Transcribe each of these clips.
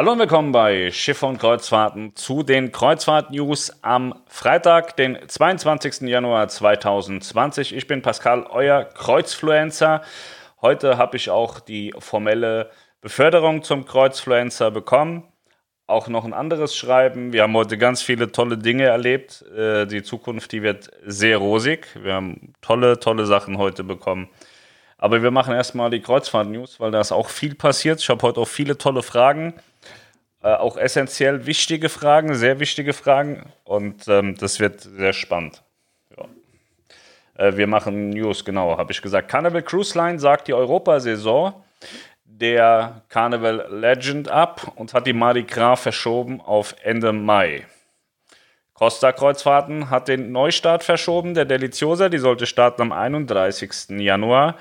Hallo und willkommen bei Schiffe und Kreuzfahrten zu den Kreuzfahrt-News am Freitag, den 22. Januar 2020. Ich bin Pascal, euer Kreuzfluencer. Heute habe ich auch die formelle Beförderung zum Kreuzfluencer bekommen. Auch noch ein anderes Schreiben. Wir haben heute ganz viele tolle Dinge erlebt. Äh, die Zukunft, die wird sehr rosig. Wir haben tolle, tolle Sachen heute bekommen. Aber wir machen erstmal die Kreuzfahrt-News, weil da ist auch viel passiert. Ich habe heute auch viele tolle Fragen. Äh, auch essentiell wichtige Fragen, sehr wichtige Fragen. Und ähm, das wird sehr spannend. Ja. Äh, wir machen News, genau, habe ich gesagt. Carnival Cruise Line sagt die Europasaison der Carnival Legend ab und hat die Mardi Gras verschoben auf Ende Mai. Costa Kreuzfahrten hat den Neustart verschoben, der Deliciosa, die sollte starten am 31. Januar.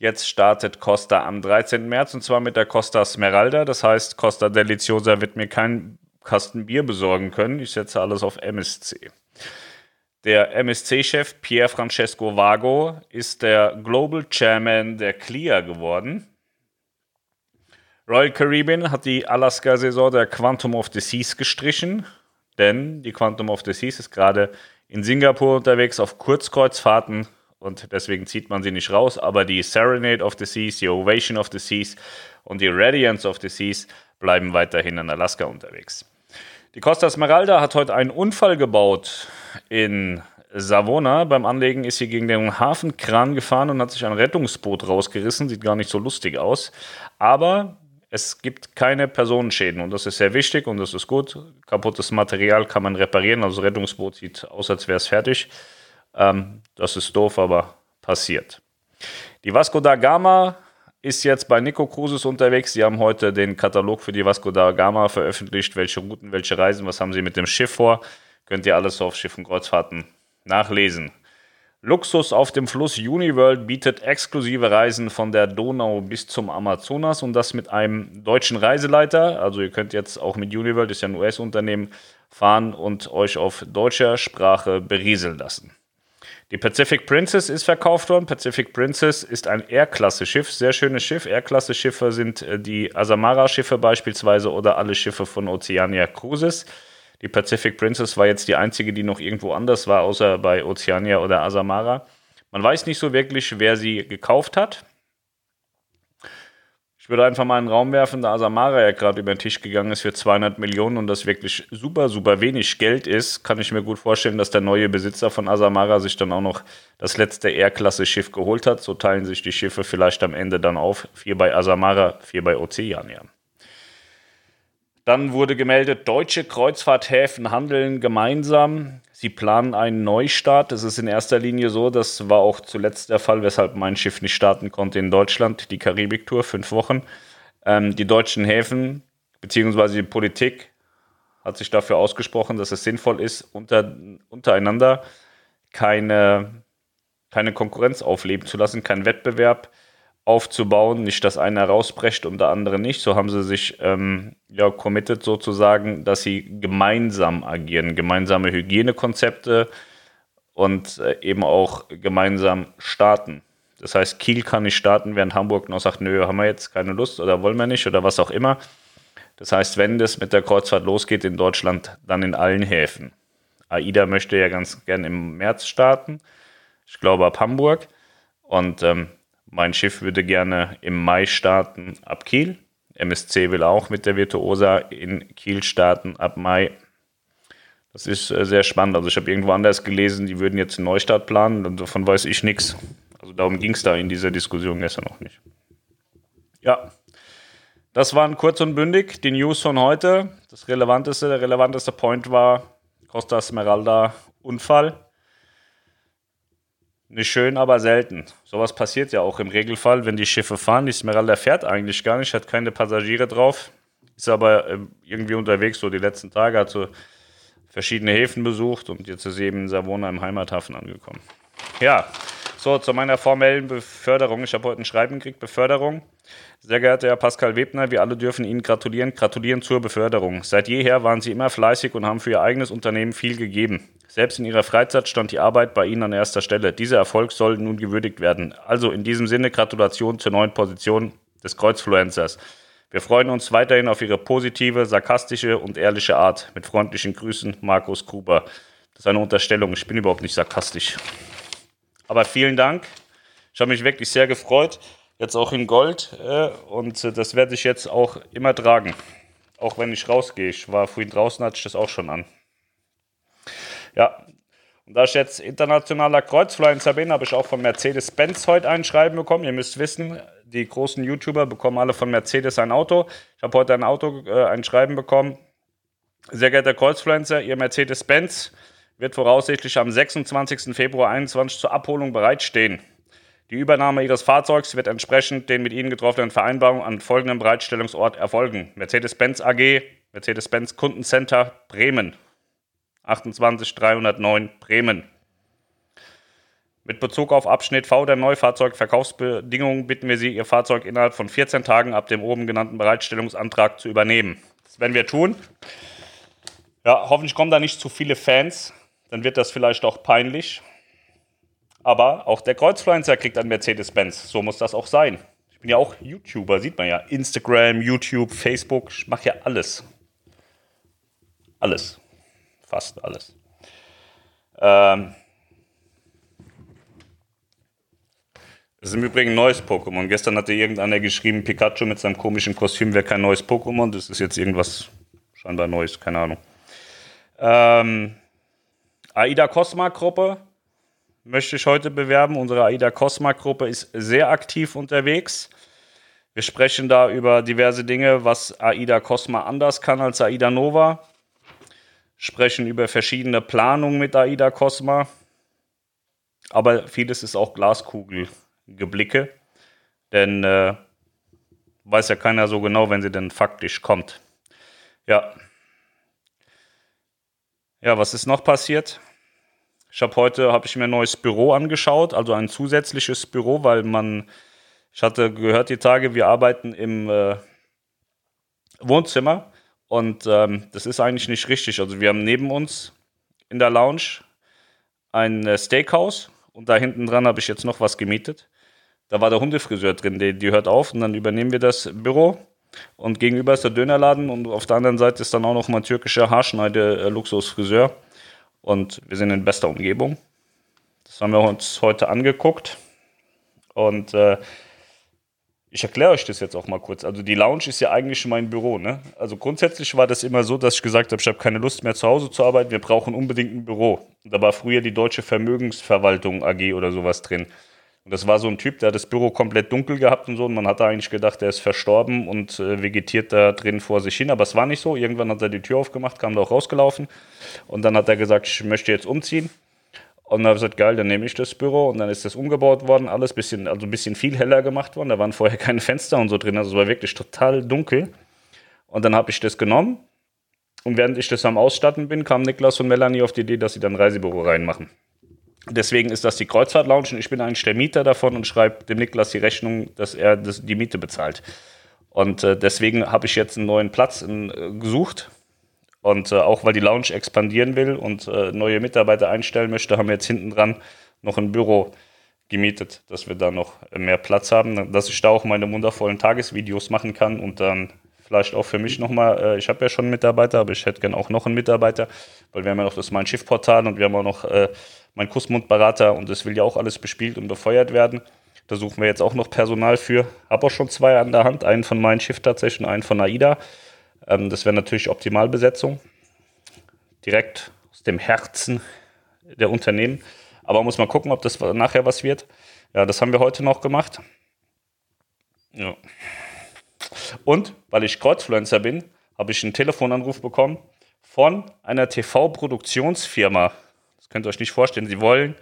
Jetzt startet Costa am 13. März und zwar mit der Costa Smeralda. Das heißt, Costa Deliciosa wird mir keinen Kasten Bier besorgen können. Ich setze alles auf MSC. Der MSC-Chef Pier Francesco Vago ist der Global Chairman der CLIA geworden. Royal Caribbean hat die Alaska-Saison der Quantum of the Seas gestrichen, denn die Quantum of the Seas ist gerade in Singapur unterwegs auf Kurzkreuzfahrten und deswegen zieht man sie nicht raus. Aber die Serenade of the Seas, die Ovation of the Seas und die Radiance of the Seas bleiben weiterhin in Alaska unterwegs. Die Costa Smeralda hat heute einen Unfall gebaut in Savona. Beim Anlegen ist sie gegen den Hafenkran gefahren und hat sich ein Rettungsboot rausgerissen. Sieht gar nicht so lustig aus. Aber es gibt keine Personenschäden und das ist sehr wichtig und das ist gut. Kaputtes Material kann man reparieren. Also das Rettungsboot sieht aus, als wäre es fertig. Ähm, das ist doof, aber passiert. Die Vasco da Gama ist jetzt bei Nico Cruises unterwegs. Sie haben heute den Katalog für die Vasco da Gama veröffentlicht. Welche Routen, welche Reisen, was haben sie mit dem Schiff vor? Könnt ihr alles auf Schiff und Kreuzfahrten nachlesen. Luxus auf dem Fluss Uniworld bietet exklusive Reisen von der Donau bis zum Amazonas und das mit einem deutschen Reiseleiter. Also ihr könnt jetzt auch mit Uniworld, ist ja ein US-Unternehmen, fahren und euch auf deutscher Sprache berieseln lassen. Die Pacific Princess ist verkauft worden. Pacific Princess ist ein R-Klasse-Schiff, sehr schönes Schiff. R-Klasse-Schiffe sind äh, die Asamara-Schiffe beispielsweise oder alle Schiffe von Oceania Cruises. Die Pacific Princess war jetzt die einzige, die noch irgendwo anders war, außer bei Oceania oder Asamara. Man weiß nicht so wirklich, wer sie gekauft hat würde einfach mal einen Raum werfen, da Asamara ja gerade über den Tisch gegangen ist für 200 Millionen und das wirklich super, super wenig Geld ist, kann ich mir gut vorstellen, dass der neue Besitzer von Asamara sich dann auch noch das letzte R-Klasse-Schiff geholt hat. So teilen sich die Schiffe vielleicht am Ende dann auf. Vier bei Asamara, vier bei Oceania. Dann wurde gemeldet, deutsche Kreuzfahrthäfen handeln gemeinsam. Sie planen einen Neustart. Es ist in erster Linie so, das war auch zuletzt der Fall, weshalb mein Schiff nicht starten konnte in Deutschland, die Karibiktour, fünf Wochen. Ähm, die deutschen Häfen bzw. die Politik hat sich dafür ausgesprochen, dass es sinnvoll ist, unter, untereinander keine, keine Konkurrenz aufleben zu lassen, keinen Wettbewerb aufzubauen, nicht, dass einer rausbrecht und der andere nicht. So haben sie sich ähm, ja committed sozusagen, dass sie gemeinsam agieren, gemeinsame Hygienekonzepte und äh, eben auch gemeinsam starten. Das heißt, Kiel kann nicht starten, während Hamburg noch sagt, nö, haben wir jetzt keine Lust oder wollen wir nicht oder was auch immer. Das heißt, wenn das mit der Kreuzfahrt losgeht in Deutschland, dann in allen Häfen. AIDA möchte ja ganz gern im März starten. Ich glaube ab Hamburg. Und ähm, mein Schiff würde gerne im Mai starten ab Kiel. MSC will auch mit der Virtuosa in Kiel starten ab Mai. Das ist äh, sehr spannend. Also ich habe irgendwo anders gelesen, die würden jetzt einen Neustart planen. Davon weiß ich nichts. Also darum ging es da in dieser Diskussion gestern noch nicht. Ja, das waren kurz und bündig die News von heute. Das relevanteste, der relevanteste Point war Costa Smeralda Unfall. Nicht schön, aber selten. Sowas passiert ja auch im Regelfall, wenn die Schiffe fahren. Die Smeralda fährt eigentlich gar nicht, hat keine Passagiere drauf, ist aber ähm, irgendwie unterwegs, so die letzten Tage, hat so verschiedene Häfen besucht und jetzt ist sie eben in Savona im Heimathafen angekommen. Ja, so zu meiner formellen Beförderung. Ich habe heute ein Schreiben gekriegt, Beförderung. Sehr geehrter Herr Pascal Webner, wir alle dürfen Ihnen gratulieren. Gratulieren zur Beförderung. Seit jeher waren Sie immer fleißig und haben für Ihr eigenes Unternehmen viel gegeben. Selbst in ihrer Freizeit stand die Arbeit bei ihnen an erster Stelle. Dieser Erfolg soll nun gewürdigt werden. Also in diesem Sinne Gratulation zur neuen Position des Kreuzfluencers. Wir freuen uns weiterhin auf Ihre positive, sarkastische und ehrliche Art. Mit freundlichen Grüßen, Markus Gruber. Das ist eine Unterstellung. Ich bin überhaupt nicht sarkastisch. Aber vielen Dank. Ich habe mich wirklich sehr gefreut. Jetzt auch in Gold. Äh, und äh, das werde ich jetzt auch immer tragen. Auch wenn ich rausgehe. Ich war vorhin draußen, hatte ich das auch schon an. Ja, und da ich jetzt internationaler Kreuzfluencer bin, habe ich auch von Mercedes-Benz heute ein Schreiben bekommen. Ihr müsst wissen, die großen YouTuber bekommen alle von Mercedes ein Auto. Ich habe heute ein Auto, äh, ein Schreiben bekommen. Sehr geehrter Kreuzfluencer, Ihr Mercedes-Benz wird voraussichtlich am 26. Februar 2021 zur Abholung bereitstehen. Die Übernahme Ihres Fahrzeugs wird entsprechend den mit Ihnen getroffenen Vereinbarungen an folgendem Bereitstellungsort erfolgen. Mercedes-Benz AG, Mercedes-Benz Kundencenter Bremen. 28309 Bremen. Mit Bezug auf Abschnitt V der Neufahrzeugverkaufsbedingungen bitten wir Sie, Ihr Fahrzeug innerhalb von 14 Tagen ab dem oben genannten Bereitstellungsantrag zu übernehmen. Das werden wir tun. Ja, hoffentlich kommen da nicht zu viele Fans. Dann wird das vielleicht auch peinlich. Aber auch der Kreuzfluencer kriegt ein Mercedes-Benz. So muss das auch sein. Ich bin ja auch YouTuber, sieht man ja. Instagram, YouTube, Facebook. Ich mache ja alles. Alles. Fast alles. Ähm, das ist im Übrigen ein neues Pokémon. Gestern hatte irgendeiner geschrieben, Pikachu mit seinem komischen Kostüm wäre kein neues Pokémon. Das ist jetzt irgendwas scheinbar Neues, keine Ahnung. Ähm, AIDA Cosma Gruppe möchte ich heute bewerben. Unsere AIDA Cosma Gruppe ist sehr aktiv unterwegs. Wir sprechen da über diverse Dinge, was AIDA Cosma anders kann als AIDA Nova sprechen über verschiedene Planungen mit AIDA Cosma. Aber vieles ist auch Glaskugelgeblicke. Denn äh, weiß ja keiner so genau, wenn sie denn faktisch kommt. Ja. Ja, was ist noch passiert? Ich habe heute habe ich mir ein neues Büro angeschaut, also ein zusätzliches Büro, weil man ich hatte gehört die Tage, wir arbeiten im äh, Wohnzimmer und ähm, das ist eigentlich nicht richtig. Also wir haben neben uns in der Lounge ein äh, Steakhouse und da hinten dran habe ich jetzt noch was gemietet. Da war der Hundefriseur drin, die, die hört auf und dann übernehmen wir das Büro. Und gegenüber ist der Dönerladen und auf der anderen Seite ist dann auch noch mal türkischer Haarschneide-Luxusfriseur. Äh, und wir sind in bester Umgebung. Das haben wir uns heute angeguckt. Und äh, ich erkläre euch das jetzt auch mal kurz. Also die Lounge ist ja eigentlich mein Büro. Ne? Also grundsätzlich war das immer so, dass ich gesagt habe, ich habe keine Lust mehr zu Hause zu arbeiten, wir brauchen unbedingt ein Büro. da war früher die Deutsche Vermögensverwaltung AG oder sowas drin. Und das war so ein Typ, der hat das Büro komplett dunkel gehabt und so. Und man hat da eigentlich gedacht, der ist verstorben und äh, vegetiert da drin vor sich hin. Aber es war nicht so. Irgendwann hat er die Tür aufgemacht, kam da auch rausgelaufen. Und dann hat er gesagt, ich möchte jetzt umziehen. Und dann habe ich gesagt, geil, dann nehme ich das Büro und dann ist das umgebaut worden, alles bisschen, also ein bisschen viel heller gemacht worden. Da waren vorher keine Fenster und so drin, also es war wirklich total dunkel. Und dann habe ich das genommen und während ich das am Ausstatten bin, kam Niklas und Melanie auf die Idee, dass sie dann ein Reisebüro reinmachen. Deswegen ist das die Kreuzfahrt Lounge und ich bin eigentlich der Mieter davon und schreibe dem Niklas die Rechnung, dass er das, die Miete bezahlt. Und äh, deswegen habe ich jetzt einen neuen Platz in, äh, gesucht und äh, auch weil die Lounge expandieren will und äh, neue Mitarbeiter einstellen möchte, haben wir jetzt hinten dran noch ein Büro gemietet, dass wir da noch mehr Platz haben, dass ich da auch meine wundervollen Tagesvideos machen kann und dann vielleicht auch für mich nochmal, äh, ich habe ja schon einen Mitarbeiter, aber ich hätte gerne auch noch einen Mitarbeiter, weil wir haben ja noch das Mein Schiff-Portal und wir haben auch noch äh, mein Kussmundberater und das will ja auch alles bespielt und befeuert werden. Da suchen wir jetzt auch noch Personal für. Habe auch schon zwei an der Hand, einen von Mein Schiff tatsächlich und einen von AIDA. Ähm, das wäre natürlich Optimalbesetzung. Direkt aus dem Herzen der Unternehmen. Aber muss man gucken, ob das nachher was wird. Ja, das haben wir heute noch gemacht. Ja. Und weil ich Kreuzfluencer bin, habe ich einen Telefonanruf bekommen von einer TV-Produktionsfirma. Könnt ihr euch nicht vorstellen. Sie wollen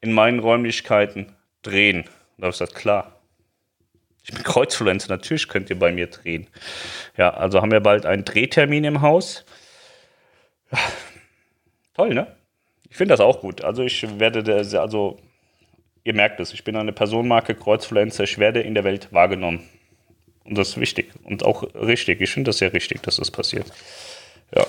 in meinen Räumlichkeiten drehen. da habe ich gesagt, klar, ich bin Kreuzfluencer, natürlich könnt ihr bei mir drehen. Ja, also haben wir bald einen Drehtermin im Haus. Ja, toll, ne? Ich finde das auch gut. Also ich werde, der, also ihr merkt es, ich bin eine Personenmarke Kreuzfluencer, ich werde in der Welt wahrgenommen. Und das ist wichtig und auch richtig. Ich finde das sehr richtig, dass das passiert. Ja.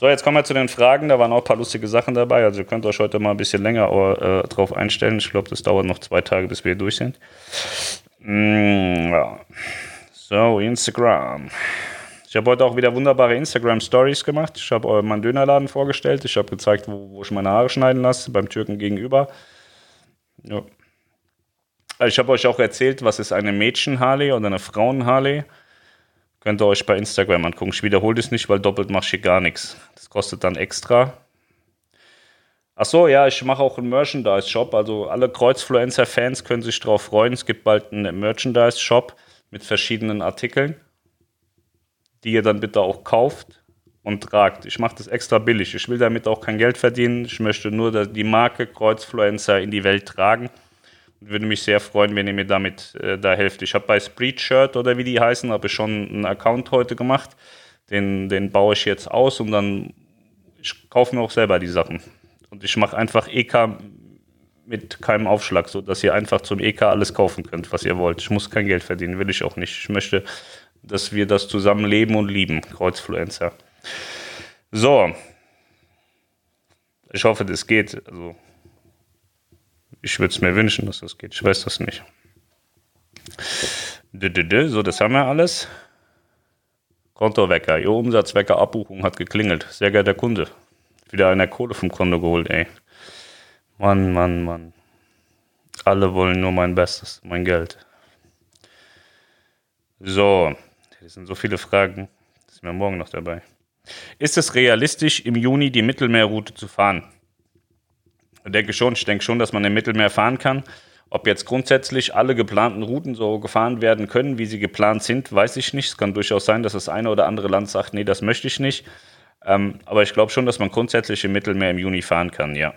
So, jetzt kommen wir zu den Fragen. Da waren auch ein paar lustige Sachen dabei. Also ihr könnt euch heute mal ein bisschen länger äh, drauf einstellen. Ich glaube, das dauert noch zwei Tage, bis wir durch sind. Mm, ja. So, Instagram. Ich habe heute auch wieder wunderbare Instagram Stories gemacht. Ich habe meinen Dönerladen vorgestellt. Ich habe gezeigt, wo, wo, ich meine Haare schneiden lasse, beim Türken gegenüber. Ja. Ich habe euch auch erzählt, was ist eine Mädchen-Harley oder eine Frauen-Harley. Könnt ihr euch bei Instagram angucken. Ich wiederhole das nicht, weil doppelt mache ich hier gar nichts. Das kostet dann extra. Ach so, ja, ich mache auch einen Merchandise-Shop. Also alle Kreuzfluencer-Fans können sich darauf freuen. Es gibt bald einen Merchandise-Shop mit verschiedenen Artikeln, die ihr dann bitte auch kauft und tragt. Ich mache das extra billig. Ich will damit auch kein Geld verdienen. Ich möchte nur die Marke Kreuzfluencer in die Welt tragen würde mich sehr freuen, wenn ihr mir damit äh, da helft. Ich habe bei Spreadshirt oder wie die heißen, habe ich schon einen Account heute gemacht. Den, den baue ich jetzt aus und dann ich kaufe mir auch selber die Sachen. Und ich mache einfach EK mit keinem Aufschlag, sodass ihr einfach zum EK alles kaufen könnt, was ihr wollt. Ich muss kein Geld verdienen, will ich auch nicht. Ich möchte, dass wir das zusammen leben und lieben, Kreuzfluencer. So. Ich hoffe, das geht. Also ich würde es mir wünschen, dass das geht. Ich weiß das nicht. So, das haben wir alles. Kontowecker. Ihr Umsatzwecker Abbuchung hat geklingelt. Sehr geehrter Kunde. Wieder einer Kohle vom Konto geholt, ey. Mann, Mann, Mann. Alle wollen nur mein Bestes, mein Geld. So, das sind so viele Fragen. Das sind wir morgen noch dabei. Ist es realistisch, im Juni die Mittelmeerroute zu fahren? Ich denke schon, ich denke schon, dass man im Mittelmeer fahren kann. Ob jetzt grundsätzlich alle geplanten Routen so gefahren werden können, wie sie geplant sind, weiß ich nicht. Es kann durchaus sein, dass das eine oder andere Land sagt, nee, das möchte ich nicht. Ähm, aber ich glaube schon, dass man grundsätzlich im Mittelmeer im Juni fahren kann, ja.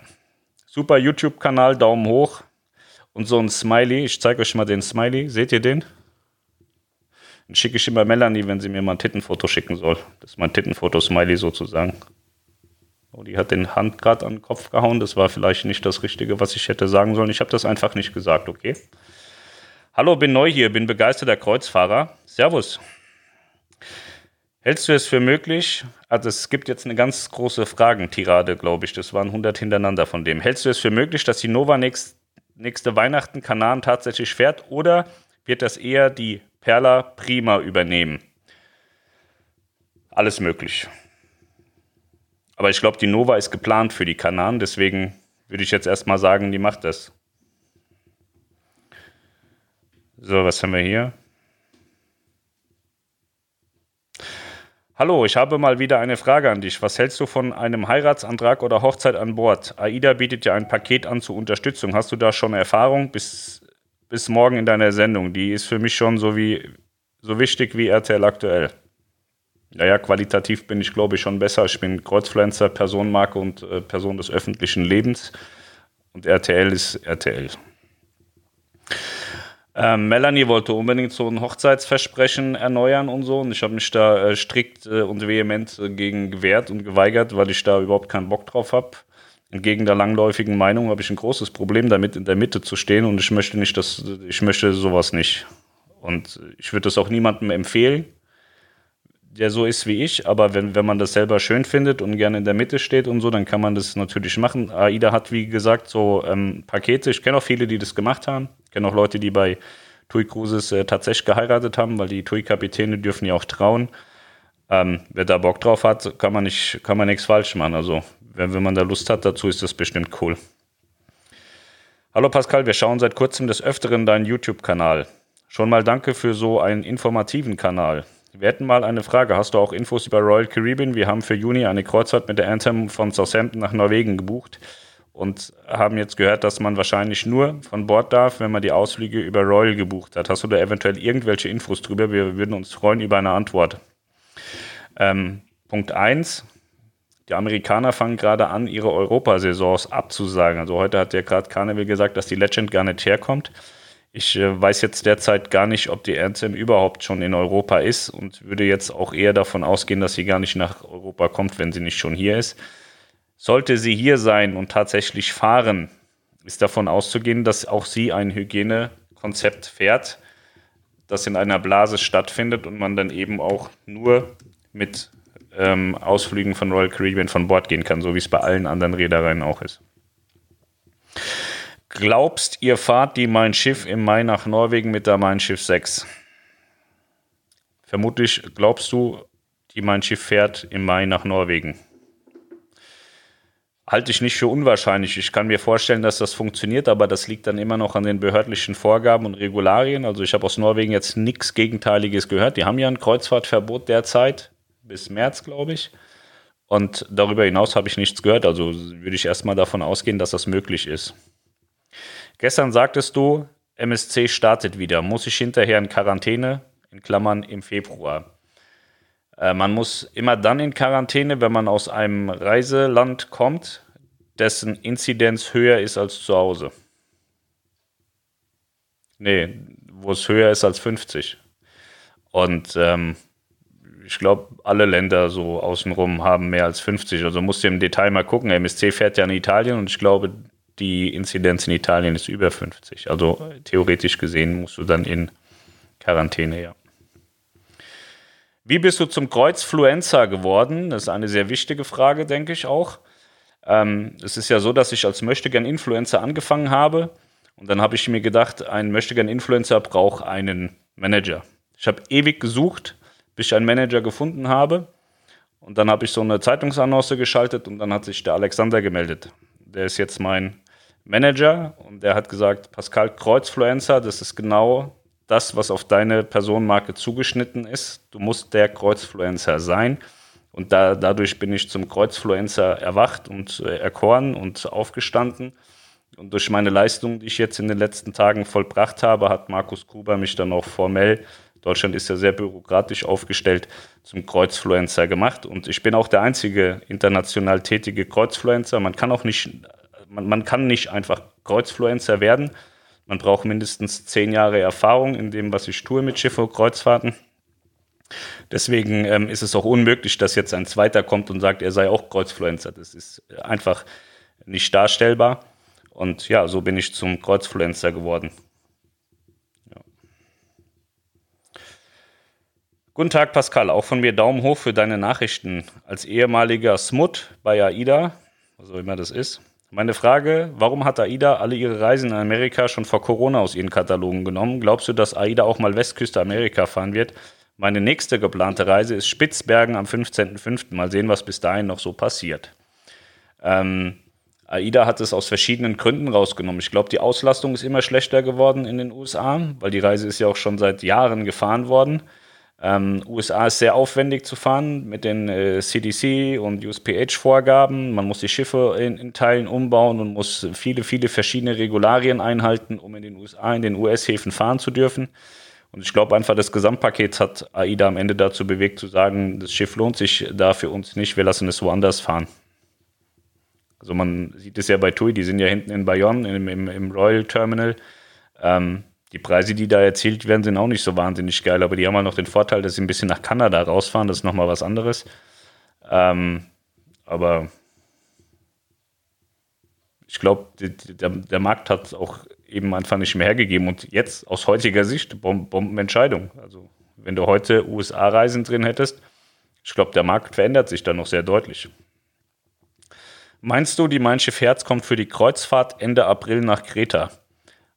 Super YouTube-Kanal, Daumen hoch. Und so ein Smiley, ich zeige euch mal den Smiley. Seht ihr den? Den schicke ich immer Melanie, wenn sie mir mal ein Tittenfoto schicken soll. Das ist mein Tittenfoto-Smiley sozusagen. Oh, die hat den Hand gerade an den Kopf gehauen. Das war vielleicht nicht das Richtige, was ich hätte sagen sollen. Ich habe das einfach nicht gesagt, okay? Hallo, bin neu hier, bin begeisterter Kreuzfahrer. Servus. Hältst du es für möglich? Also es gibt jetzt eine ganz große Fragentirade, glaube ich. Das waren 100 hintereinander von dem. Hältst du es für möglich, dass die Nova nächst, nächste Weihnachten Kanaren tatsächlich fährt? Oder wird das eher die Perla Prima übernehmen? Alles möglich. Aber ich glaube, die Nova ist geplant für die Kanaren, deswegen würde ich jetzt erstmal sagen, die macht das. So, was haben wir hier? Hallo, ich habe mal wieder eine Frage an dich. Was hältst du von einem Heiratsantrag oder Hochzeit an Bord? AIDA bietet ja ein Paket an zur Unterstützung. Hast du da schon Erfahrung bis, bis morgen in deiner Sendung? Die ist für mich schon so, wie, so wichtig wie RTL aktuell. Naja, qualitativ bin ich, glaube ich, schon besser. Ich bin Kreuzpflanzer, Personenmarke und äh, Person des öffentlichen Lebens. Und RTL ist RTL. Ähm, Melanie wollte unbedingt so ein Hochzeitsversprechen erneuern und so. Und ich habe mich da äh, strikt äh, und vehement äh, gegen gewehrt und geweigert, weil ich da überhaupt keinen Bock drauf habe. Entgegen der langläufigen Meinung habe ich ein großes Problem damit, in der Mitte zu stehen. Und ich möchte nicht, dass ich möchte sowas nicht. Und ich würde das auch niemandem empfehlen der so ist wie ich, aber wenn, wenn man das selber schön findet und gerne in der Mitte steht und so, dann kann man das natürlich machen. AIDA hat, wie gesagt, so ähm, Pakete. Ich kenne auch viele, die das gemacht haben. Ich kenne auch Leute, die bei TUI Cruises äh, tatsächlich geheiratet haben, weil die TUI-Kapitäne dürfen ja auch trauen. Ähm, wer da Bock drauf hat, kann man, nicht, kann man nichts falsch machen. Also, wenn, wenn man da Lust hat dazu, ist das bestimmt cool. Hallo Pascal, wir schauen seit kurzem des Öfteren deinen YouTube-Kanal. Schon mal danke für so einen informativen Kanal. Wir hätten mal eine Frage. Hast du auch Infos über Royal Caribbean? Wir haben für Juni eine Kreuzfahrt mit der Anthem von Southampton nach Norwegen gebucht und haben jetzt gehört, dass man wahrscheinlich nur von Bord darf, wenn man die Ausflüge über Royal gebucht hat. Hast du da eventuell irgendwelche Infos drüber? Wir würden uns freuen über eine Antwort. Ähm, Punkt 1. Die Amerikaner fangen gerade an, ihre Europasaisons abzusagen. Also heute hat der gerade Carnival gesagt, dass die Legend gar nicht herkommt. Ich äh, weiß jetzt derzeit gar nicht, ob die Anthem überhaupt schon in Europa ist und würde jetzt auch eher davon ausgehen, dass sie gar nicht nach Europa kommt, wenn sie nicht schon hier ist. Sollte sie hier sein und tatsächlich fahren, ist davon auszugehen, dass auch sie ein Hygienekonzept fährt, das in einer Blase stattfindet und man dann eben auch nur mit ähm, Ausflügen von Royal Caribbean von Bord gehen kann, so wie es bei allen anderen Reedereien auch ist. Glaubst, ihr fahrt die Mein Schiff im Mai nach Norwegen mit der Mein Schiff 6? Vermutlich glaubst du, die mein Schiff fährt im Mai nach Norwegen. Halte ich nicht für unwahrscheinlich. Ich kann mir vorstellen, dass das funktioniert, aber das liegt dann immer noch an den behördlichen Vorgaben und Regularien. Also ich habe aus Norwegen jetzt nichts Gegenteiliges gehört. Die haben ja ein Kreuzfahrtverbot derzeit bis März, glaube ich. Und darüber hinaus habe ich nichts gehört. Also würde ich erstmal davon ausgehen, dass das möglich ist. Gestern sagtest du, MSC startet wieder. Muss ich hinterher in Quarantäne, in Klammern im Februar. Äh, man muss immer dann in Quarantäne, wenn man aus einem Reiseland kommt, dessen Inzidenz höher ist als zu Hause. Nee, wo es höher ist als 50. Und ähm, ich glaube, alle Länder so außenrum haben mehr als 50. Also musst du im Detail mal gucken. MSC fährt ja in Italien und ich glaube, die Inzidenz in Italien ist über 50. Also theoretisch gesehen musst du dann in Quarantäne, ja. Wie bist du zum Kreuzfluencer geworden? Das ist eine sehr wichtige Frage, denke ich auch. Ähm, es ist ja so, dass ich als Möchtegern-Influencer angefangen habe und dann habe ich mir gedacht, ein Möchtegern-Influencer braucht einen Manager. Ich habe ewig gesucht, bis ich einen Manager gefunden habe und dann habe ich so eine Zeitungsannonce geschaltet und dann hat sich der Alexander gemeldet. Der ist jetzt mein Manager und der hat gesagt, Pascal Kreuzfluencer, das ist genau das, was auf deine Personenmarke zugeschnitten ist. Du musst der Kreuzfluencer sein. Und da, dadurch bin ich zum Kreuzfluencer erwacht und äh, erkoren und aufgestanden. Und durch meine Leistung, die ich jetzt in den letzten Tagen vollbracht habe, hat Markus Kuber mich dann auch formell, Deutschland ist ja sehr bürokratisch aufgestellt, zum Kreuzfluencer gemacht. Und ich bin auch der einzige international tätige Kreuzfluencer. Man kann auch nicht, man, man kann nicht einfach Kreuzfluencer werden, man braucht mindestens zehn Jahre Erfahrung in dem, was ich tue mit Schiffe und Kreuzfahrten. Deswegen ähm, ist es auch unmöglich, dass jetzt ein Zweiter kommt und sagt, er sei auch Kreuzfluencer. Das ist einfach nicht darstellbar. Und ja, so bin ich zum Kreuzfluencer geworden. Ja. Guten Tag, Pascal. Auch von mir Daumen hoch für deine Nachrichten. Als ehemaliger Smut bei AIDA, was auch immer das ist, meine Frage, warum hat AIDA alle ihre Reisen in Amerika schon vor Corona aus ihren Katalogen genommen? Glaubst du, dass AIDA auch mal Westküste Amerika fahren wird? Meine nächste geplante Reise ist Spitzbergen am 15.05. Mal sehen, was bis dahin noch so passiert. Ähm, AIDA hat es aus verschiedenen Gründen rausgenommen. Ich glaube, die Auslastung ist immer schlechter geworden in den USA, weil die Reise ist ja auch schon seit Jahren gefahren worden. Ähm, USA ist sehr aufwendig zu fahren mit den äh, CDC und USPH-Vorgaben. Man muss die Schiffe in, in, Teilen umbauen und muss viele, viele verschiedene Regularien einhalten, um in den USA, in den US-Häfen fahren zu dürfen. Und ich glaube einfach, das Gesamtpaket hat AIDA am Ende dazu bewegt, zu sagen, das Schiff lohnt sich da für uns nicht, wir lassen es woanders fahren. Also man sieht es ja bei TUI, die sind ja hinten in Bayonne, im, im, im Royal Terminal. Ähm, die Preise, die da erzielt werden, sind auch nicht so wahnsinnig geil, aber die haben halt noch den Vorteil, dass sie ein bisschen nach Kanada rausfahren. Das ist nochmal was anderes. Ähm, aber ich glaube, der, der, Markt hat auch eben einfach nicht mehr hergegeben. Und jetzt aus heutiger Sicht Bombenentscheidung. Also, wenn du heute USA-Reisen drin hättest, ich glaube, der Markt verändert sich da noch sehr deutlich. Meinst du, die Mein Schiff Herz kommt für die Kreuzfahrt Ende April nach Kreta?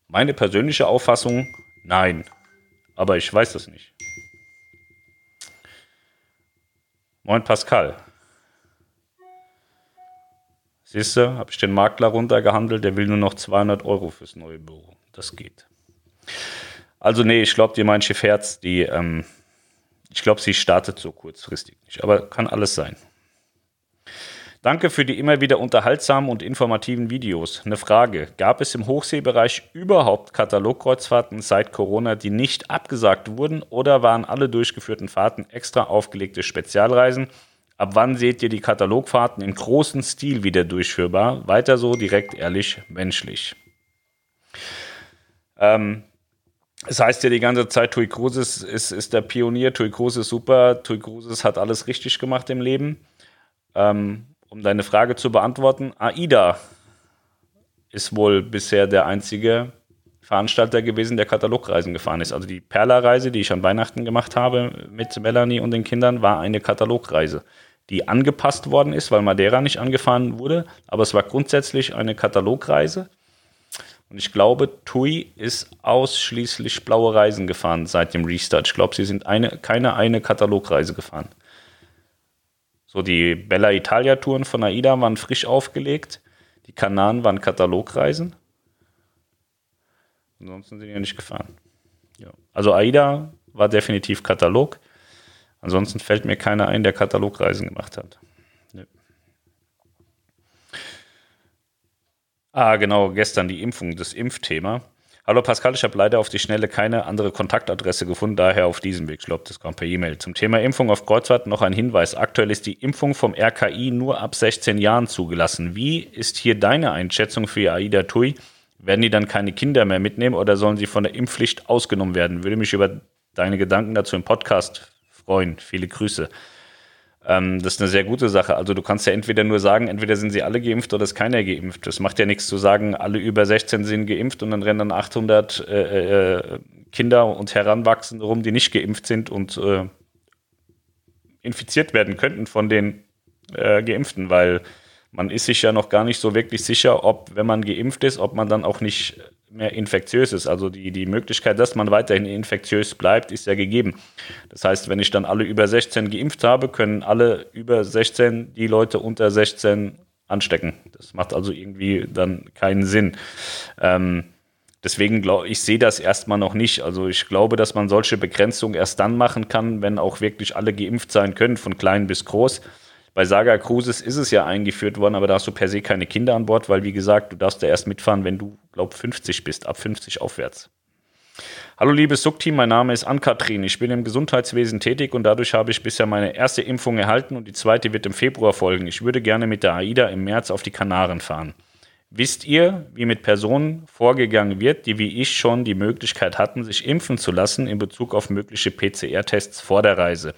Meine persönliche Auffassung, nein. Aber ich weiß das nicht. Moin Pascal. Siehst du, habe ich den Makler runtergehandelt, der will nur noch 200 Euro fürs neue Büro. Das geht. Also nee, ich glaube, die mein Schiff Herz, die, ähm, ich glaube, sie startet so kurzfristig nicht. Aber kann alles sein. Danke für die immer wieder unterhaltsamen und informativen Videos. Eine Frage: Gab es im Hochseebereich überhaupt Katalogkreuzfahrten seit Corona, die nicht abgesagt wurden, oder waren alle durchgeführten Fahrten extra aufgelegte Spezialreisen? Ab wann seht ihr die Katalogfahrten im großen Stil wieder durchführbar? Weiter so, direkt, ehrlich, menschlich. Ähm, es heißt ja die ganze Zeit, Tui Cruises ist, ist der Pionier, Tui Cruises super, Tui Cruises hat alles richtig gemacht im Leben. Ähm, um deine Frage zu beantworten, AIDA ist wohl bisher der einzige Veranstalter gewesen, der Katalogreisen gefahren ist. Also die Perla-Reise, die ich an Weihnachten gemacht habe mit Melanie und den Kindern, war eine Katalogreise, die angepasst worden ist, weil Madeira nicht angefahren wurde. Aber es war grundsätzlich eine Katalogreise. Und ich glaube, TUI ist ausschließlich blaue Reisen gefahren seit dem Restart. Ich glaube, sie sind eine, keine eine Katalogreise gefahren. So, die Bella Italia Touren von AIDA waren frisch aufgelegt. Die Kanaren waren Katalogreisen. Ansonsten sind die ja nicht gefahren. Ja. Also AIDA war definitiv Katalog. Ansonsten fällt mir keiner ein, der Katalogreisen gemacht hat. Nee. Ah, genau, gestern die Impfung, das Impfthema. Hallo Pascal, ich habe leider auf die Schnelle keine andere Kontaktadresse gefunden, daher auf diesem Weg. Ich glaube, das kommt per E-Mail. Zum Thema Impfung auf Kreuzfahrt noch ein Hinweis. Aktuell ist die Impfung vom RKI nur ab 16 Jahren zugelassen. Wie ist hier deine Einschätzung für AIDA TUI? Werden die dann keine Kinder mehr mitnehmen oder sollen sie von der Impfpflicht ausgenommen werden? Würde mich über deine Gedanken dazu im Podcast freuen. Viele Grüße. Ähm, das ist eine sehr gute Sache. Also du kannst ja entweder nur sagen, entweder sind sie alle geimpft oder ist keiner geimpft. Das macht ja nichts zu sagen, alle über 16 sind geimpft und dann rennen dann 800 äh, äh, Kinder und Heranwachsende rum, die nicht geimpft sind und äh, infiziert werden könnten von den äh, Geimpften, weil man ist sich ja noch gar nicht so wirklich sicher, ob, wenn man geimpft ist, ob man dann auch nicht mehr infektiös ist. Also die, die Möglichkeit, dass man weiterhin infektiös bleibt, ist ja gegeben. Das heißt, wenn ich dann alle über 16 geimpft habe, können alle über 16 die Leute unter 16 anstecken. Das macht also irgendwie dann keinen Sinn. Ähm, deswegen glaube ich, sehe das erstmal noch nicht. Also ich glaube, dass man solche Begrenzungen erst dann machen kann, wenn auch wirklich alle geimpft sein können, von klein bis groß. Bei Saga Cruises ist es ja eingeführt worden, aber da hast du per se keine Kinder an Bord, weil wie gesagt, du darfst ja erst mitfahren, wenn du, glaub, 50 bist, ab 50 aufwärts. Hallo liebes Subteam, mein Name ist Ann-Kathrin. Ich bin im Gesundheitswesen tätig und dadurch habe ich bisher meine erste Impfung erhalten und die zweite wird im Februar folgen. Ich würde gerne mit der AIDA im März auf die Kanaren fahren. Wisst ihr, wie mit Personen vorgegangen wird, die wie ich schon die Möglichkeit hatten, sich impfen zu lassen in Bezug auf mögliche PCR-Tests vor der Reise?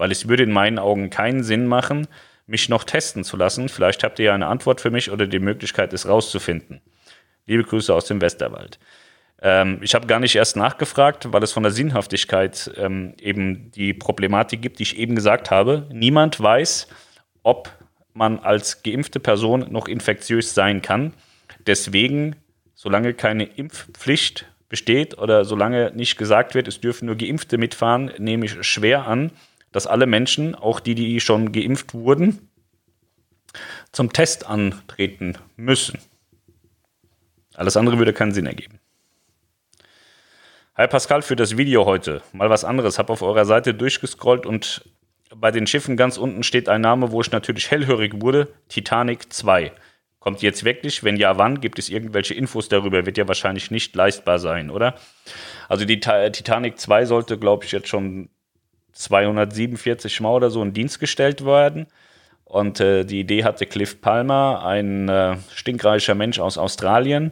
Weil es würde in meinen Augen keinen Sinn machen, mich noch testen zu lassen. Vielleicht habt ihr ja eine Antwort für mich oder die Möglichkeit, es rauszufinden. Liebe Grüße aus dem Westerwald. Ähm, ich habe gar nicht erst nachgefragt, weil es von der Sinnhaftigkeit ähm, eben die Problematik gibt, die ich eben gesagt habe. Niemand weiß, ob man als geimpfte Person noch infektiös sein kann. Deswegen, solange keine Impfpflicht besteht oder solange nicht gesagt wird, es dürfen nur Geimpfte mitfahren, nehme ich schwer an, dass alle Menschen, auch die, die schon geimpft wurden, zum Test antreten müssen. Alles andere würde keinen Sinn ergeben. Hi Pascal, für das Video heute mal was anderes. Hab auf eurer Seite durchgescrollt und bei den Schiffen ganz unten steht ein Name, wo ich natürlich hellhörig wurde: Titanic 2. Kommt jetzt wirklich? Wenn ja, wann? Gibt es irgendwelche Infos darüber? Wird ja wahrscheinlich nicht leistbar sein, oder? Also die Titanic 2 sollte, glaube ich, jetzt schon 247 Mal oder so in Dienst gestellt worden. Und äh, die Idee hatte Cliff Palmer, ein äh, stinkreicher Mensch aus Australien,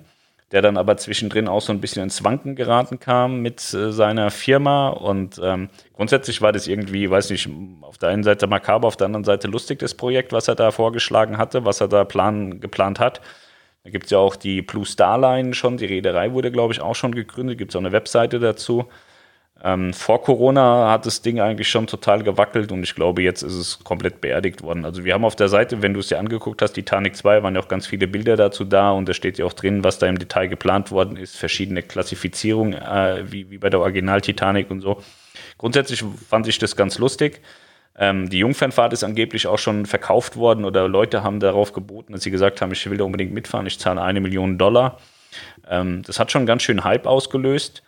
der dann aber zwischendrin auch so ein bisschen ins Wanken geraten kam mit äh, seiner Firma. Und ähm, grundsätzlich war das irgendwie, weiß nicht, auf der einen Seite makaber, auf der anderen Seite lustig, das Projekt, was er da vorgeschlagen hatte, was er da plan, geplant hat. Da gibt es ja auch die Blue Star Line schon, die Reederei wurde, glaube ich, auch schon gegründet, gibt es auch eine Webseite dazu. Ähm, vor Corona hat das Ding eigentlich schon total gewackelt und ich glaube, jetzt ist es komplett beerdigt worden. Also wir haben auf der Seite, wenn du es dir angeguckt hast, Titanic 2, waren ja auch ganz viele Bilder dazu da und da steht ja auch drin, was da im Detail geplant worden ist, verschiedene Klassifizierungen, äh, wie, wie bei der Original Titanic und so. Grundsätzlich fand ich das ganz lustig. Ähm, die Jungfernfahrt ist angeblich auch schon verkauft worden oder Leute haben darauf geboten, dass sie gesagt haben, ich will da unbedingt mitfahren, ich zahle eine Million Dollar. Ähm, das hat schon ganz schön Hype ausgelöst.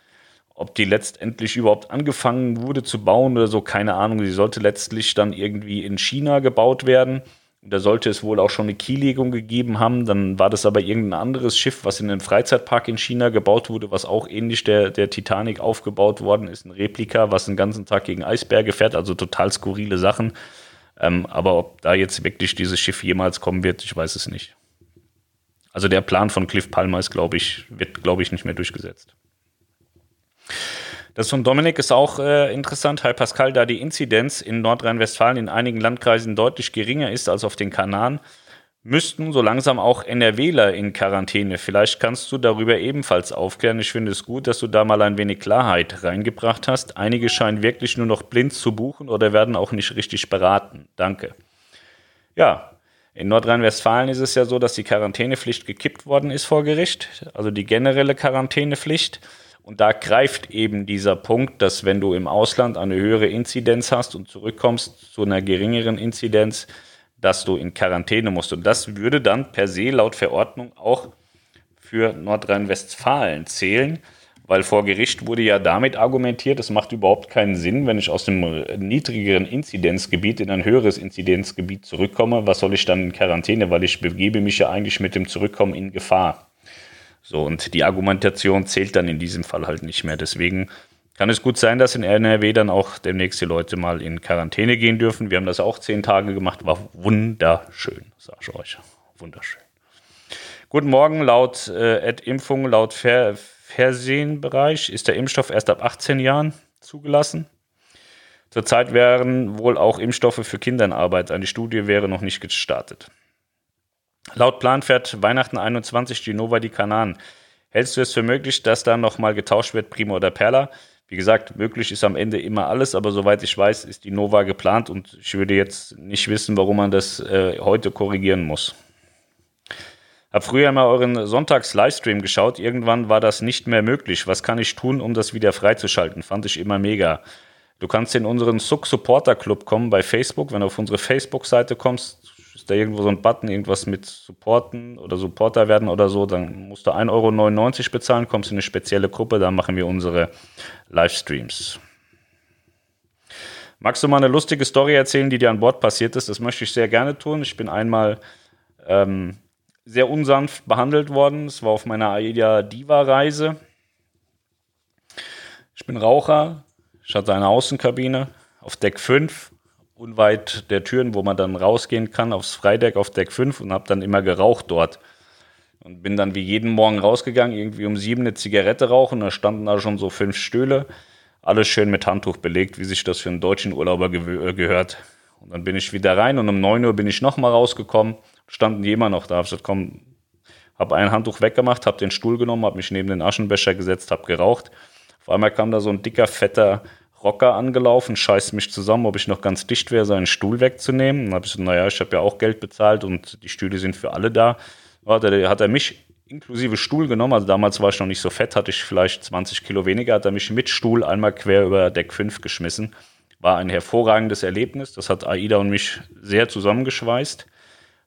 Ob die letztendlich überhaupt angefangen wurde zu bauen oder so, keine Ahnung. Sie sollte letztlich dann irgendwie in China gebaut werden. Da sollte es wohl auch schon eine Kiellegung gegeben haben. Dann war das aber irgendein anderes Schiff, was in einem Freizeitpark in China gebaut wurde, was auch ähnlich der, der Titanic aufgebaut worden ist. Ein Replika, was den ganzen Tag gegen Eisberge fährt. Also total skurrile Sachen. Ähm, aber ob da jetzt wirklich dieses Schiff jemals kommen wird, ich weiß es nicht. Also der Plan von Cliff Palmer ist, glaube ich, wird, glaube ich, nicht mehr durchgesetzt. Das von Dominik ist auch äh, interessant. Hi Pascal, da die Inzidenz in Nordrhein-Westfalen in einigen Landkreisen deutlich geringer ist als auf den Kanaren, müssten so langsam auch NRWler in Quarantäne. Vielleicht kannst du darüber ebenfalls aufklären. Ich finde es gut, dass du da mal ein wenig Klarheit reingebracht hast. Einige scheinen wirklich nur noch blind zu buchen oder werden auch nicht richtig beraten. Danke. Ja, In Nordrhein-Westfalen ist es ja so, dass die Quarantänepflicht gekippt worden ist vor Gericht, also die generelle Quarantänepflicht. Und da greift eben dieser Punkt, dass wenn du im Ausland eine höhere Inzidenz hast und zurückkommst zu einer geringeren Inzidenz, dass du in Quarantäne musst. Und das würde dann per se laut Verordnung auch für Nordrhein-Westfalen zählen, weil vor Gericht wurde ja damit argumentiert, es macht überhaupt keinen Sinn, wenn ich aus dem niedrigeren Inzidenzgebiet in ein höheres Inzidenzgebiet zurückkomme. Was soll ich dann in Quarantäne, weil ich begebe mich ja eigentlich mit dem Zurückkommen in Gefahr. So, und die Argumentation zählt dann in diesem Fall halt nicht mehr. Deswegen kann es gut sein, dass in NRW dann auch demnächst die Leute mal in Quarantäne gehen dürfen. Wir haben das auch zehn Tage gemacht, war wunderschön, sag ich euch. Wunderschön. Guten Morgen, laut äh, Impfung, laut Ver Versehenbereich ist der Impfstoff erst ab 18 Jahren zugelassen. Zurzeit wären wohl auch Impfstoffe für Kinder in Arbeit. Eine Studie wäre noch nicht gestartet. Laut Plan fährt Weihnachten 21 die Nova die Kanaren. Hältst du es für möglich, dass da nochmal getauscht wird, Prima oder Perla? Wie gesagt, möglich ist am Ende immer alles, aber soweit ich weiß, ist die Nova geplant und ich würde jetzt nicht wissen, warum man das äh, heute korrigieren muss. Hab früher mal euren Sonntags-Livestream geschaut. Irgendwann war das nicht mehr möglich. Was kann ich tun, um das wieder freizuschalten? Fand ich immer mega. Du kannst in unseren Suck Supporter Club kommen bei Facebook. Wenn du auf unsere Facebook-Seite kommst, ist da irgendwo so ein Button, irgendwas mit Supporten oder Supporter werden oder so, dann musst du 1,99 Euro bezahlen, kommst in eine spezielle Gruppe, da machen wir unsere Livestreams. Magst du mal eine lustige Story erzählen, die dir an Bord passiert ist? Das möchte ich sehr gerne tun. Ich bin einmal ähm, sehr unsanft behandelt worden. Es war auf meiner AIDA Diva-Reise. Ich bin Raucher. Ich hatte eine Außenkabine auf Deck 5 unweit der Türen, wo man dann rausgehen kann, aufs Freideck auf Deck 5 und habe dann immer geraucht dort. Und bin dann wie jeden Morgen rausgegangen, irgendwie um sieben eine Zigarette rauchen. Da standen da schon so fünf Stühle, alles schön mit Handtuch belegt, wie sich das für einen deutschen Urlauber ge äh, gehört. Und dann bin ich wieder rein und um 9 Uhr bin ich nochmal rausgekommen, standen die immer noch da. Ich gesagt, komm, habe ein Handtuch weggemacht, habe den Stuhl genommen, habe mich neben den Aschenbecher gesetzt, habe geraucht. Auf einmal kam da so ein dicker, fetter Rocker angelaufen, scheißt mich zusammen, ob ich noch ganz dicht wäre, seinen Stuhl wegzunehmen. Dann habe ich gesagt, naja, ich habe ja auch Geld bezahlt und die Stühle sind für alle da. Hat er, hat er mich inklusive Stuhl genommen, also damals war ich noch nicht so fett, hatte ich vielleicht 20 Kilo weniger, hat er mich mit Stuhl einmal quer über Deck 5 geschmissen. War ein hervorragendes Erlebnis, das hat Aida und mich sehr zusammengeschweißt.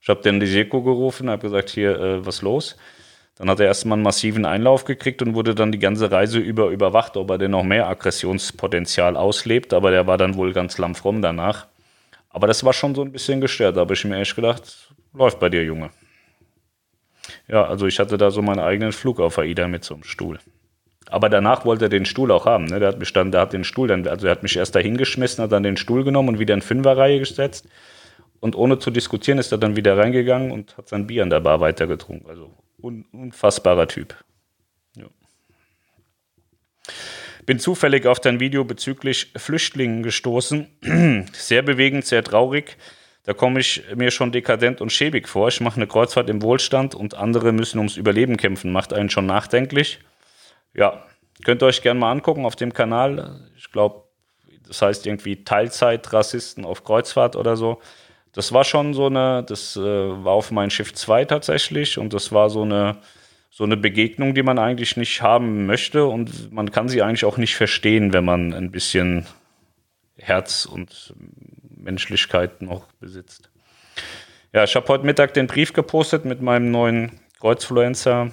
Ich habe dann die Seko gerufen, habe gesagt, hier, äh, was los? Dann hat er erstmal einen massiven Einlauf gekriegt und wurde dann die ganze Reise über überwacht, ob er denn noch mehr Aggressionspotenzial auslebt. Aber der war dann wohl ganz lammfromm danach. Aber das war schon so ein bisschen gestört. Da habe ich mir echt gedacht, läuft bei dir, Junge. Ja, also ich hatte da so meinen eigenen Flug auf AIDA mit so einem Stuhl. Aber danach wollte er den Stuhl auch haben. Ne? Der hat mich dann, der hat den Stuhl dann, also er hat mich erst da hingeschmissen, hat dann den Stuhl genommen und wieder in Fünferreihe gesetzt. Und ohne zu diskutieren ist er dann wieder reingegangen und hat sein Bier an der Bar weitergetrunken. Also un unfassbarer Typ. Ja. Bin zufällig auf dein Video bezüglich Flüchtlingen gestoßen. Sehr bewegend, sehr traurig. Da komme ich mir schon dekadent und schäbig vor. Ich mache eine Kreuzfahrt im Wohlstand und andere müssen ums Überleben kämpfen. Macht einen schon nachdenklich. Ja, könnt ihr euch gerne mal angucken auf dem Kanal. Ich glaube, das heißt irgendwie Teilzeitrassisten auf Kreuzfahrt oder so das war schon so eine, das äh, war auf mein Schiff 2 tatsächlich und das war so eine, so eine Begegnung, die man eigentlich nicht haben möchte und man kann sie eigentlich auch nicht verstehen, wenn man ein bisschen Herz und Menschlichkeit noch besitzt. Ja, ich habe heute Mittag den Brief gepostet mit meinem neuen Kreuzfluencer.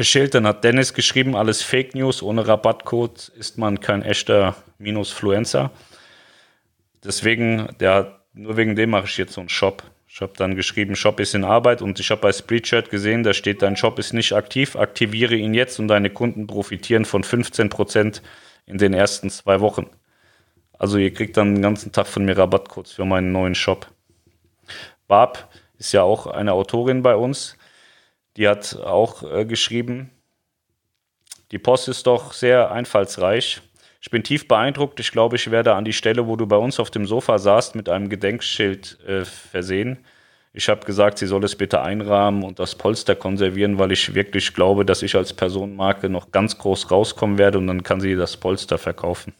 Schild, dann hat Dennis geschrieben, alles Fake News, ohne Rabattcode ist man kein echter Minusfluencer. Deswegen, der hat nur wegen dem mache ich jetzt so einen Shop. Ich habe dann geschrieben, Shop ist in Arbeit und ich habe bei Spreadshirt gesehen, da steht, dein Shop ist nicht aktiv, aktiviere ihn jetzt und deine Kunden profitieren von 15% in den ersten zwei Wochen. Also ihr kriegt dann den ganzen Tag von mir Rabattcodes für meinen neuen Shop. Barb ist ja auch eine Autorin bei uns. Die hat auch äh, geschrieben, die Post ist doch sehr einfallsreich. Ich bin tief beeindruckt. Ich glaube, ich werde an die Stelle, wo du bei uns auf dem Sofa saßt, mit einem Gedenkschild äh, versehen. Ich habe gesagt, sie soll es bitte einrahmen und das Polster konservieren, weil ich wirklich glaube, dass ich als Personenmarke noch ganz groß rauskommen werde und dann kann sie das Polster verkaufen.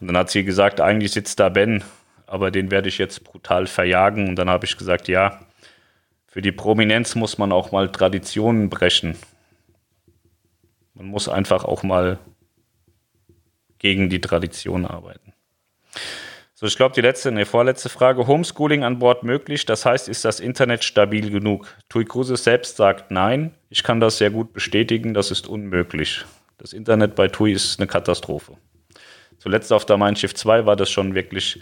Und dann hat sie gesagt, eigentlich sitzt da Ben aber den werde ich jetzt brutal verjagen. Und dann habe ich gesagt, ja, für die Prominenz muss man auch mal Traditionen brechen. Man muss einfach auch mal gegen die Tradition arbeiten. So, ich glaube, die letzte, ne, vorletzte Frage. Homeschooling an Bord möglich? Das heißt, ist das Internet stabil genug? Tui Kruse selbst sagt nein. Ich kann das sehr gut bestätigen. Das ist unmöglich. Das Internet bei TUI ist eine Katastrophe. Zuletzt auf der Mein Schiff 2 war das schon wirklich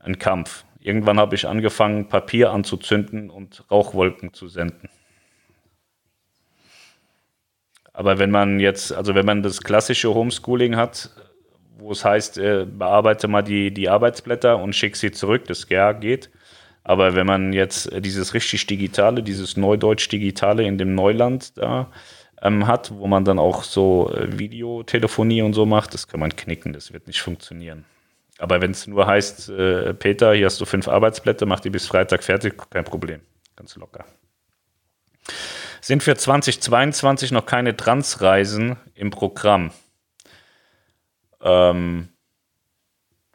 ein Kampf. Irgendwann habe ich angefangen, Papier anzuzünden und Rauchwolken zu senden. Aber wenn man jetzt, also wenn man das klassische Homeschooling hat, wo es heißt, äh, bearbeite mal die, die Arbeitsblätter und schick sie zurück, das ja geht. Aber wenn man jetzt dieses richtig Digitale, dieses Neudeutsch-Digitale in dem Neuland da ähm, hat, wo man dann auch so äh, Videotelefonie und so macht, das kann man knicken, das wird nicht funktionieren. Aber wenn es nur heißt, äh, Peter, hier hast du fünf Arbeitsblätter, mach die bis Freitag fertig, kein Problem. Ganz locker. Sind für 2022 noch keine Transreisen im Programm? Ähm,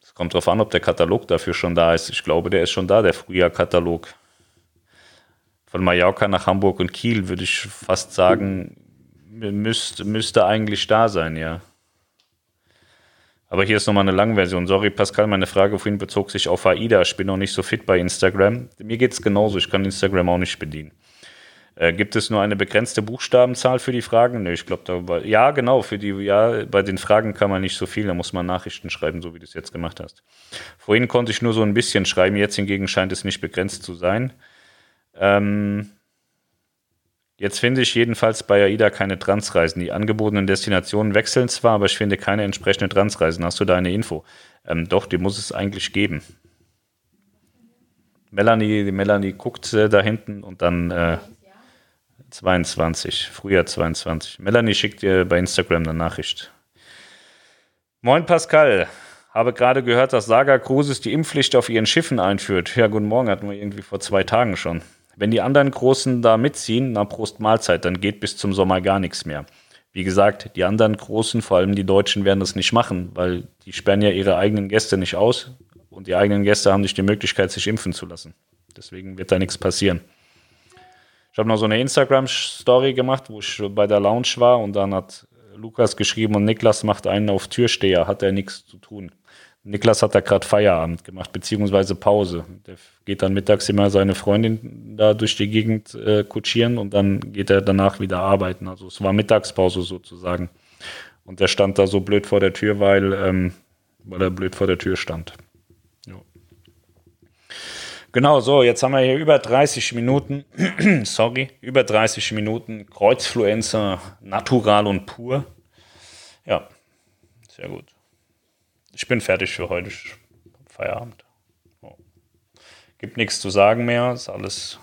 es kommt darauf an, ob der Katalog dafür schon da ist. Ich glaube, der ist schon da, der Frühjahr-Katalog. Von Mallorca nach Hamburg und Kiel würde ich fast sagen, müsste, müsste eigentlich da sein, ja. Aber hier ist nochmal eine Langversion. Sorry, Pascal, meine Frage vorhin bezog sich auf AIDA. Ich bin noch nicht so fit bei Instagram. Mir geht es genauso. Ich kann Instagram auch nicht bedienen. Äh, gibt es nur eine begrenzte Buchstabenzahl für die Fragen? Nö, ich glaube, da ja, genau, für die, ja, bei den Fragen kann man nicht so viel, da muss man Nachrichten schreiben, so wie du es jetzt gemacht hast. Vorhin konnte ich nur so ein bisschen schreiben, jetzt hingegen scheint es nicht begrenzt zu sein. Ähm, Jetzt finde ich jedenfalls bei AIDA keine Transreisen. Die angebotenen Destinationen wechseln zwar, aber ich finde keine entsprechenden Transreisen. Hast du da eine Info? Ähm, doch, die muss es eigentlich geben. Melanie, Melanie guckt äh, da hinten und dann äh, 22, Frühjahr 22. Melanie schickt dir bei Instagram eine Nachricht. Moin Pascal, habe gerade gehört, dass Saga Cruises die Impfpflicht auf ihren Schiffen einführt. Ja, guten Morgen, hatten wir irgendwie vor zwei Tagen schon. Wenn die anderen Großen da mitziehen, na Prost Mahlzeit, dann geht bis zum Sommer gar nichts mehr. Wie gesagt, die anderen Großen, vor allem die Deutschen, werden das nicht machen, weil die sperren ja ihre eigenen Gäste nicht aus und die eigenen Gäste haben nicht die Möglichkeit, sich impfen zu lassen. Deswegen wird da nichts passieren. Ich habe noch so eine Instagram-Story gemacht, wo ich bei der Lounge war und dann hat Lukas geschrieben und Niklas macht einen auf Türsteher, hat er nichts zu tun. Niklas hat da gerade Feierabend gemacht, beziehungsweise Pause. Der geht dann mittags immer seine Freundin da durch die Gegend äh, kutschieren und dann geht er danach wieder arbeiten. Also es war Mittagspause sozusagen. Und der stand da so blöd vor der Tür, weil, ähm, weil er blöd vor der Tür stand. Genau, so, jetzt haben wir hier über 30 Minuten, sorry, über 30 Minuten Kreuzfluencer, natural und pur. Ja, sehr gut ich bin fertig für heute. Feierabend. Oh. Gibt nichts zu sagen mehr. Ist alles,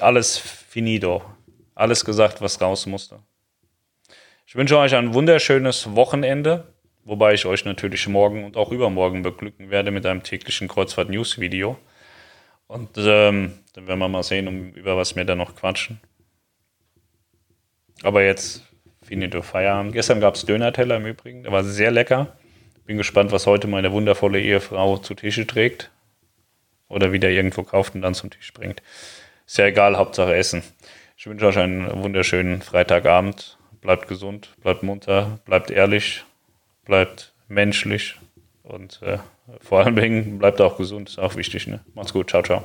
alles finito. Alles gesagt, was raus musste. Ich wünsche euch ein wunderschönes Wochenende, wobei ich euch natürlich morgen und auch übermorgen beglücken werde mit einem täglichen Kreuzfahrt-News-Video. Und ähm, dann werden wir mal sehen, um, über was wir da noch quatschen. Aber jetzt finito Feierabend. Gestern gab es Döner-Teller im Übrigen. Der war sehr lecker. Bin gespannt, was heute meine wundervolle Ehefrau zu Tische trägt. Oder wieder irgendwo kauft und dann zum Tisch bringt. Ist ja egal, Hauptsache Essen. Ich wünsche euch einen wunderschönen Freitagabend. Bleibt gesund, bleibt munter, bleibt ehrlich, bleibt menschlich und äh, vor allen Dingen bleibt auch gesund, ist auch wichtig. Ne? Macht's gut, ciao, ciao.